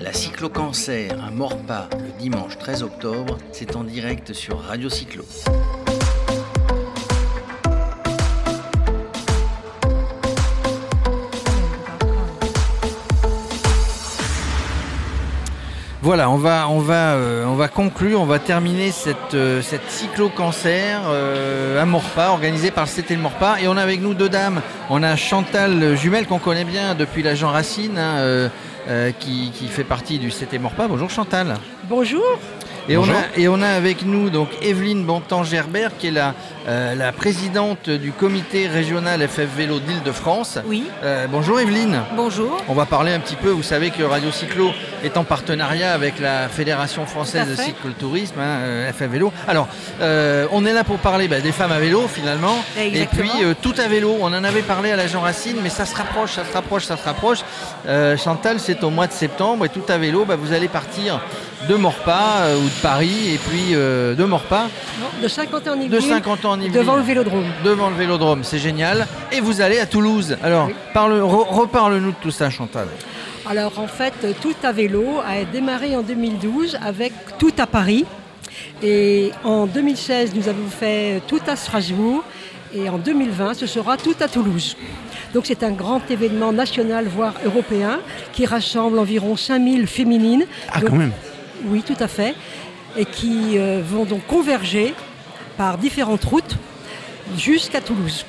La cyclo-cancer à Morpas le dimanche 13 octobre, c'est en direct sur Radio Cyclo. Voilà, euh, on va conclure, on va terminer cette, euh, cette cyclo-cancer euh, à Morpas, organisée par le CT de Morpas. Et on a avec nous deux dames. On a Chantal Jumel, qu'on connaît bien depuis l'agent Racine, hein, euh, euh, qui, qui fait partie du CT Morpas. Bonjour Chantal. Bonjour. Et on, a, et on a avec nous donc Evelyne Bontemps-Gerbert, qui est la, euh, la présidente du comité régional FF Vélo d'Île-de-France. Oui. Euh, bonjour Evelyne. Bonjour. On va parler un petit peu, vous savez que Radio Cyclo est en partenariat avec la Fédération française de cyclotourisme, hein, euh, FF Vélo. Alors, euh, on est là pour parler bah, des femmes à vélo finalement. Exactement. Et puis euh, tout à vélo, on en avait parlé à l'agent Racine, mais ça se rapproche, ça se rapproche, ça se rapproche. Euh, Chantal, c'est au mois de septembre et tout à vélo, bah, vous allez partir de Morpas euh, ou de Paris et puis euh, de Morpas, Non, de 50 ans en de Yvelines, 50 ans en Yvelines devant le vélodrome. devant le Vélodrome, c'est génial. Et vous allez à Toulouse. Alors, Oui. parle, re- reparle-nous de tout ça, Chantal. Alors en fait, Tout à vélo a démarré en 2012 avec Tout à Paris. Et en 2016, nous avons fait Tout à Strasbourg. Et en 2020, ce sera Tout à Toulouse. Donc c'est un grand événement national, voire européen, qui rassemble environ 5000 féminines. Ah, Donc, quand même. Oui, tout à fait. Et qui euh, vont donc converger par différentes routes jusqu'à Toulouse.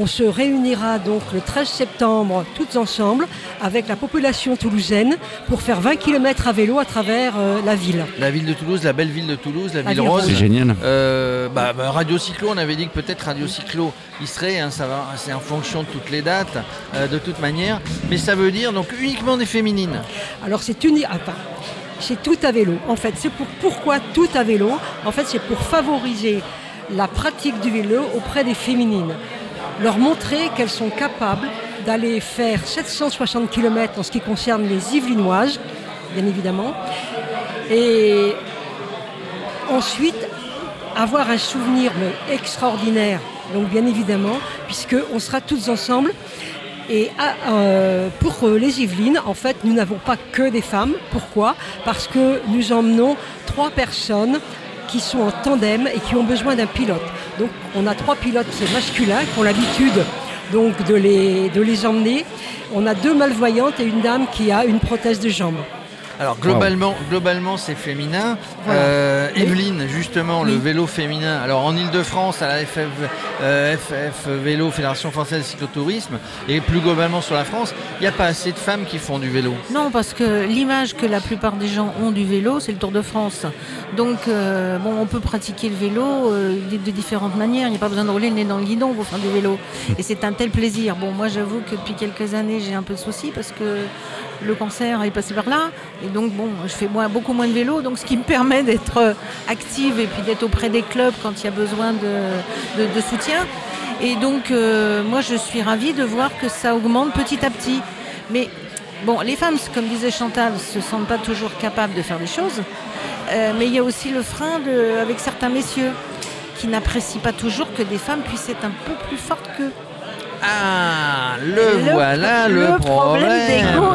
On se réunira donc le 13 septembre toutes ensemble avec la population toulousaine pour faire 20 km à vélo à travers euh, la ville. La ville de Toulouse, la belle ville de Toulouse, la, La ville ville rose. C'est génial. Euh, bah, bah, Radio Cyclo, on avait dit que peut-être Radio Cyclo y serait, hein, ça va, c'est en fonction de toutes les dates, euh, de toute manière. Mais ça veut dire donc uniquement des féminines. Alors c'est uni... enfin, c'est tout à vélo. En fait, c'est pour pourquoi tout à vélo En fait, c'est pour favoriser la pratique du vélo auprès des féminines. Leur montrer qu'elles sont capables d'aller faire 760 km en ce qui concerne les Yvelinoises, bien évidemment. Et ensuite, avoir un souvenir extraordinaire, donc bien évidemment, puisqu'on sera toutes ensemble. Et ah, euh, pour euh, les Yvelines, en fait, nous n'avons pas que des femmes. Pourquoi? Parce que nous emmenons trois personnes qui sont en tandem et qui ont besoin d'un pilote. Donc, on a trois pilotes masculins qui ont l'habitude donc de les, de les emmener. On a deux malvoyantes et une dame qui a une prothèse de jambe. Alors globalement, globalement c'est féminin. Voilà. Euh, Oui. Evelyne, justement, le vélo féminin. Alors en Ile-de-France, à la FF, euh, FF Vélo, Fédération Française de Cyclotourisme, et plus globalement sur la France, il n'y a pas assez de femmes qui font du vélo. Non, parce que l'image que la plupart des gens ont du vélo, c'est le Tour de France. Donc, euh, bon, on peut pratiquer le vélo euh, de, de différentes manières. Il n'y a pas besoin de rouler le nez dans le guidon pour faire du vélo. Et c'est un tel plaisir. Bon, moi, j'avoue que depuis quelques années, j'ai un peu de soucis parce que le cancer est passé par là. Et donc, bon, je fais moins- beaucoup moins de vélo. Donc, ce qui me permet d'être euh, active et puis d'être auprès des clubs quand il y a besoin de, de- de soutien. Et donc, euh, moi, je suis ravie de voir que ça augmente petit à petit. Mais Bon, les femmes, comme disait Chantal, se sentent pas toujours capables de faire des choses. Euh, mais il y a aussi le frein de, avec certains messieurs qui n'apprécient pas toujours que des femmes puissent être un peu plus fortes qu'eux. Ah, le, Le- voilà le, le problème toujours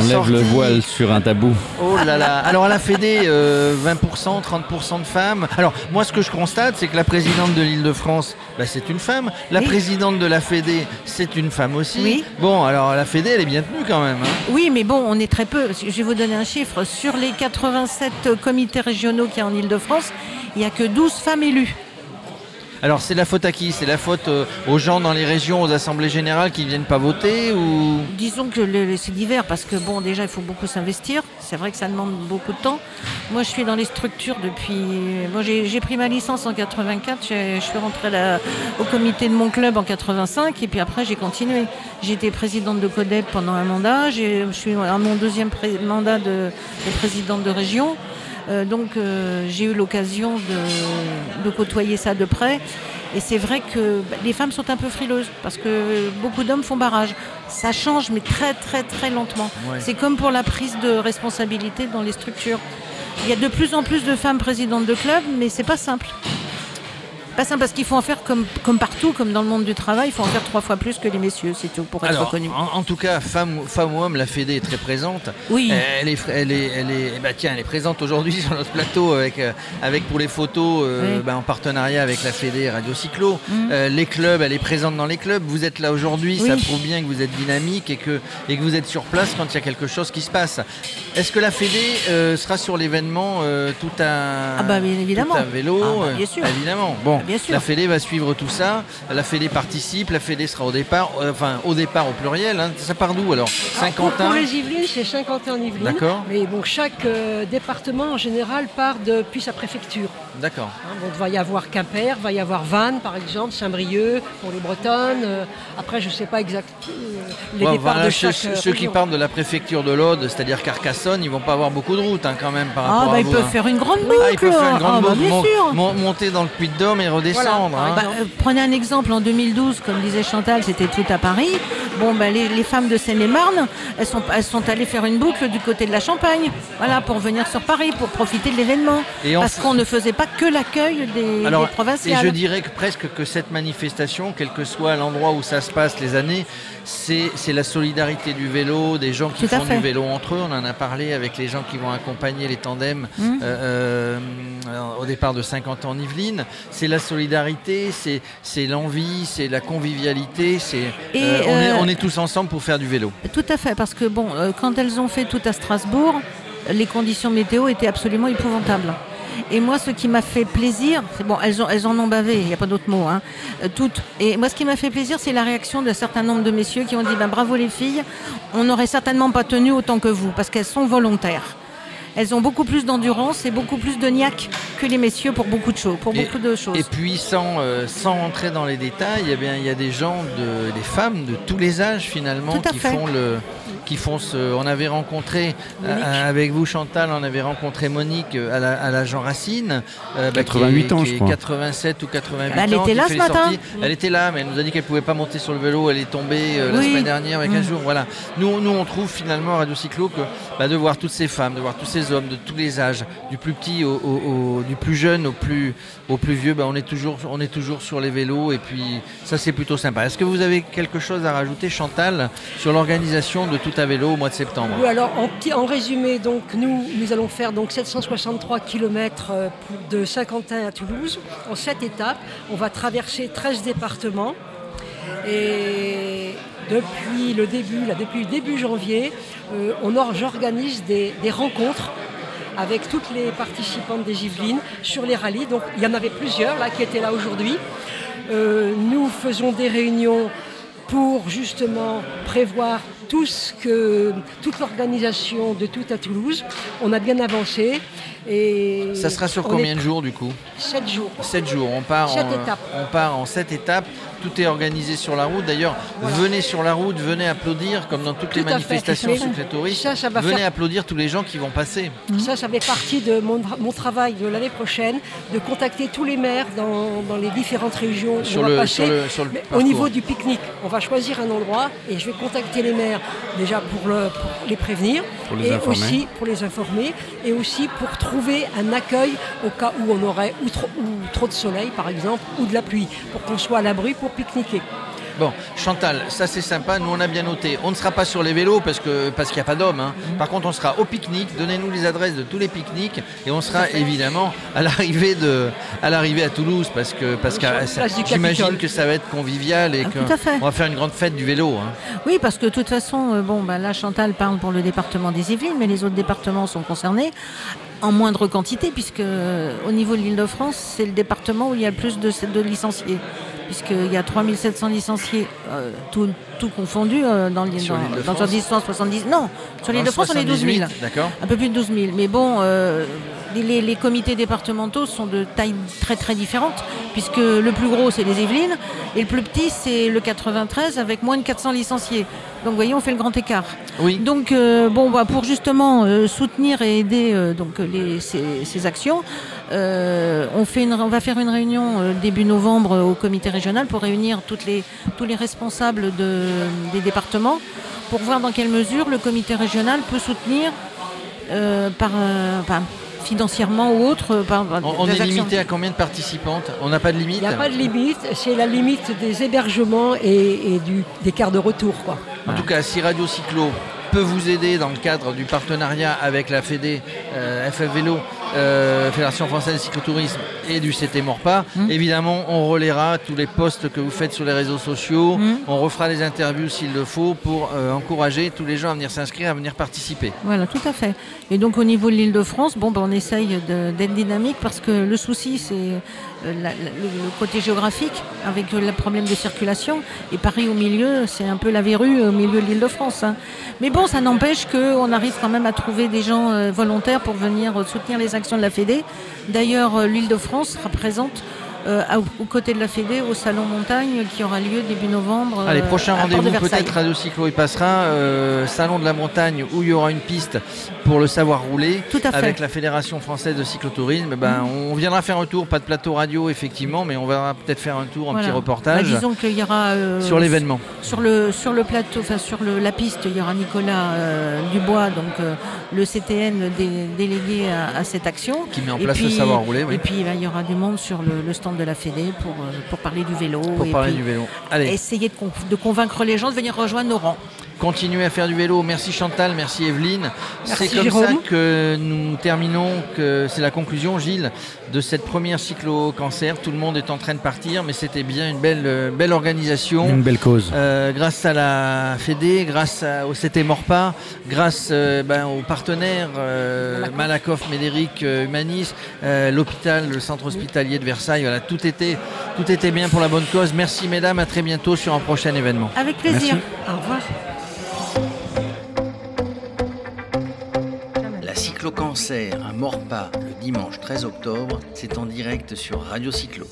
On lève le voile sur un tabou. Oh là là. Alors à la Fédé, euh, 20%, 30% de femmes. Alors moi ce que je constate, c'est que la présidente de l'Île-de-France, bah, c'est une femme. La Oui. présidente de la Fédé, c'est une femme aussi. Oui. Bon, alors la Fédé, elle est bien tenue quand même. hein. Oui, mais bon, on est très peu. Je vais vous donner un chiffre. Sur les 87 comités régionaux qu'il y a en Ile-de-France, il n'y a que 12 femmes élues. Alors c'est la faute à qui? C'est la faute euh, aux gens dans les régions, aux assemblées générales qui viennent pas voter ou? Disons que c'est divers parce que bon, déjà, il faut beaucoup s'investir. C'est vrai que ça demande beaucoup de temps. Moi, je suis dans les structures depuis. J'ai pris ma licence en 84. j'ai- Je suis rentrée au comité de mon club en 85 et puis après, j'ai continué. J'ai été présidente de CODEP pendant un mandat. Je suis à mon deuxième mandat de, de présidente de région. Euh, donc, euh, j'ai eu l'occasion de, de côtoyer ça de près. Et c'est vrai que bah, les femmes sont un peu frileuses parce que beaucoup d'hommes font barrage. Ça change, mais très, très, très lentement. Ouais. C'est comme pour la prise de responsabilité dans les structures. Il y a de plus en plus de femmes présidentes de clubs, mais c'est pas simple. Pas simple parce qu'il faut en faire comme, comme partout, comme dans le monde du travail, il faut en faire trois fois plus que les messieurs, c'est tout, pour être Alors, reconnu. en, en tout cas, femme, femme ou homme, la Fédé est très présente. Oui. Elle est, elle est, elle est, bah tiens, elle est présente aujourd'hui sur notre plateau avec, euh, avec pour les photos euh, Oui. bah, en partenariat avec la Fédé Radio Cyclo. Mhm. Euh, les clubs, elle est présente dans les clubs. Vous êtes là aujourd'hui, ça prouve bien que vous êtes dynamique et que, et que vous êtes sur place quand il y a quelque chose qui se passe. Est-ce que la Fédé euh, sera sur l'événement tout à Ah bah, bien évidemment. tout à vélo Ah bah, bien sûr. Évidemment. Bon, Bien sûr. la Fédé va suivre tout ça. La Fédé participe. La Fédé sera au départ, euh, enfin au départ au pluriel. hein. Ça part d'où alors? Alors, Ah, pour, Saint-Quentin. pour les Yvelines, c'est Saint-Quentin-en-Yvelines. D'accord. Mais bon, chaque euh, département en général part depuis sa préfecture. D'accord. Hein, donc, il va y avoir Quimper, il va y avoir Vannes par exemple, Saint-Brieuc pour les Bretonnes. Euh, après, je ne sais pas exactement les Ouais, départs voilà, de ceux, chaque euh, ceux qui partent de la préfecture de l'Aude, c'est-à-dire Carcassonne, ils vont pas avoir beaucoup de route hein, quand même par Ah, rapport bah, à ils vous, peuvent hein. faire une grande boucle. Ah, ils peuvent faire une Ah, grande bah, boucle, mon- mon- monter dans le Puy-de-Dôme et redescendre. Voilà, hein. Bah, euh, prenez un exemple, en 2012, comme disait Chantal, c'était tout à Paris. Bon, bah, les, les femmes de Seine-et-Marne, elles sont, elles sont allées faire une boucle du côté de la Champagne, voilà, pour venir sur Paris, pour profiter de l'événement. Parce qu'on ne faisait pas que l'accueil des, Alors, des et je dirais que presque que cette manifestation, quel que soit l'endroit où ça se passe les années, c'est c'est la solidarité du vélo, des gens qui Tout font du vélo entre eux. On en a parlé avec les gens qui vont accompagner les tandems Mhm. euh, euh, au départ de 50 ans en Yvelines. C'est la solidarité, c'est c'est l'envie, c'est la convivialité. C'est Et, euh, on, est, euh, on est tous ensemble pour faire du vélo. Tout à fait, parce que bon, quand elles ont fait tout à Strasbourg, les conditions météo étaient absolument épouvantables. Et moi, ce qui m'a fait plaisir, c'est bon, elles, en ont bavé, il n'y a pas d'autre mot, hein, euh, toutes. Et moi, ce qui m'a fait plaisir, c'est la réaction d'un certain nombre de messieurs qui ont dit ben, bravo les filles, on n'aurait certainement pas tenu autant que vous, parce qu'elles sont volontaires. Elles ont beaucoup plus d'endurance et beaucoup plus de niaque que les messieurs pour beaucoup de choses, pour Et- beaucoup de choses. Et puis sans, euh, sans rentrer dans les détails, eh bien, il y a des gens, de, des femmes de tous les âges finalement qui fait. font le, qui font ce. On avait rencontré Monique. euh, avec vous Chantal, on avait rencontré Monique euh, à la, à la Jean Racine, euh, bah, qui 88 est- ans, qui je est crois. 87 ou 88 Bah, elle ans. était qui là fait ce les matin. sorties. Elle était là, mais elle nous a dit qu'elle pouvait pas monter sur le vélo. Elle est tombée euh, la semaine dernière, il y a 15 Mm. jours. Voilà. Nous, nous, on trouve finalement à Radio Cyclo que bah, de voir toutes ces femmes, de voir tous ces hommes de tous les âges, du plus petit au, au- au- du plus jeune au plus, au plus vieux, bah, on, est toujours, on est toujours sur les vélos et puis ça c'est plutôt sympa. Est-ce que vous avez quelque chose à rajouter, Chantal, sur l'organisation de tout à vélo au mois de septembre? Oui, alors en, en résumé, donc nous, nous allons faire donc 763 km de Saint-Quentin à Toulouse en 7 étapes. On va traverser 13 départements. Et depuis le début, là, depuis début janvier, euh, on or- j'organise des, des rencontres avec toutes les participantes des Yvelines sur les rallyes. Donc il y en avait plusieurs là qui étaient là aujourd'hui. Euh, nous faisons des réunions pour justement prévoir tout ce que, toute l'organisation de tout à Toulouse. On a bien avancé. Et Ça sera sur on combien de jours du coup? 7 jours. 7 jours, on part, Sept en, étapes. on part en 7 étapes, tout est organisé sur la route. D'ailleurs, Voilà. venez sur la route, venez applaudir, comme dans toutes les Tout manifestations touristes. ça, ça va venez faire- applaudir tous les gens qui vont passer. Ça, ça fait partie de mon, mon travail de l'année prochaine, de contacter tous les maires dans, dans les différentes régions où Sur on va le- passer. sur le- sur le Mais au niveau du pique-nique, on va choisir un endroit et je vais contacter les maires déjà pour, le- pour les prévenir Pour les et informer. aussi pour les informer et aussi pour trouver un accueil au cas où on aurait ou trop, ou trop de soleil par exemple ou de la pluie pour qu'on soit à l'abri pour pique-niquer. Bon, Chantal, ça c'est sympa, nous on a bien noté. On ne sera pas sur les vélos parce que parce qu'il n'y a pas d'hommes. hein. Mhm. Par contre, on sera au pique-nique. Donnez-nous les adresses de tous les pique-niques et on sera évidemment à l'arrivée de à l'arrivée à Toulouse parce que parce que j'imagine que ça va être convivial et Ah, que tout à fait. on va faire une grande fête du vélo. hein. Oui, parce que de toute façon, euh, bon, bah, là, Chantal parle pour le département des Yvelines, mais les autres départements sont concernés en moindre quantité, puisque euh, au niveau de l'Île-de-France, c'est le département où il y a le plus de, de licenciés, puisqu'il y a 3700 licenciés, euh, tout, tout confondu, euh, dans l'île Sur dans, l'Île-de-France dans 170. Non, sur l'Île-de-France, on est 12 000. 78, D'accord. Un peu plus de 12 000. Mais bon, euh, les, les comités départementaux sont de taille très très différente, puisque le plus gros c'est les Yvelines, et le plus petit c'est le 93 avec moins de 400 licenciés. Donc vous voyez, on fait le grand écart. Oui. Donc bon, bah, pour justement soutenir et aider donc, les, ces, ces actions, euh, on, fait une, on va faire une réunion euh, début novembre euh, au comité régional pour réunir toutes les, tous les responsables de- des départements pour voir dans quelle mesure le comité régional peut soutenir euh, par, euh, financièrement ou autre. par- par On, est actions. limité à combien de participantes? On n'a pas de limite? Il n'y a pas de limite, c'est la limite des hébergements et, et du, des quarts de retour. Quoi. En tout cas, si Radio Cyclo peut vous aider dans le cadre du partenariat avec la euh, FF Vélo, euh, Fédération Française de Cyclotourisme et du CT Morpa, Mm. évidemment, on relaiera tous les posts que vous faites sur les réseaux sociaux. Mm. On refera des interviews s'il le faut pour euh, encourager tous les gens à venir s'inscrire, à venir participer. Voilà, tout à fait. Et donc au niveau de l'île de France, bon, ben, on essaye d'être dynamique parce que le souci, c'est euh, le, côté géographique avec le problème de circulation. Et Paris au milieu, c'est un peu la verrue au milieu de l'île de France. hein. Mais bon, ça n'empêche qu'on arrive quand même à trouver des gens volontaires pour venir soutenir les de la Fédé. D'ailleurs, euh, l'île de France sera présente euh, à- aux côtés de la Fédé au Salon Montagne qui aura lieu début novembre. Allez, euh, prochain à Port de rendez-vous peut-être Radio Cyclo y passera, euh, Salon de la Montagne où il y aura une piste pour le savoir rouler. Tout à fait. Avec la Fédération française de cyclotourisme, ben, on viendra faire un tour, pas de plateau radio effectivement, mais on va peut-être faire un tour, un Voilà. petit reportage Bah, disons qu'il y aura euh, sur l'événement. Sur le, sur le plateau, enfin sur le, la piste, il y aura Nicolas euh, Dubois, donc euh, le CTN dé- délégué à, à cette action. Qui met en Et place le savoir rouler, oui, Et puis ben, il y aura du monde sur le, le stand de la Fédé pour, pour parler du vélo. pour et parler puis du vélo. Allez, essayer de convaincre les gens de venir rejoindre nos rangs. Continuez à faire du vélo. Merci Chantal, merci Evelyne. C'est comme Jérôme. ça que nous terminons, que c'est la conclusion, Gilles, de cette première cyclo-cancer. Tout le monde est en train de partir, mais c'était bien une belle, euh, belle organisation. Une belle cause. Euh, grâce à la Fédé, grâce à- au CT Morpa, grâce euh, ben, aux partenaires euh, Malakoff, Médéric, euh, Humanis, euh, l'hôpital, le centre hospitalier de Versailles, voilà, tout était, tout était bien pour la bonne cause. Merci mesdames, à très bientôt sur un prochain événement. Avec plaisir. Au revoir. La cyclo-cancer à Morpa le dimanche 13 octobre, c'est en direct sur Radio Cyclo.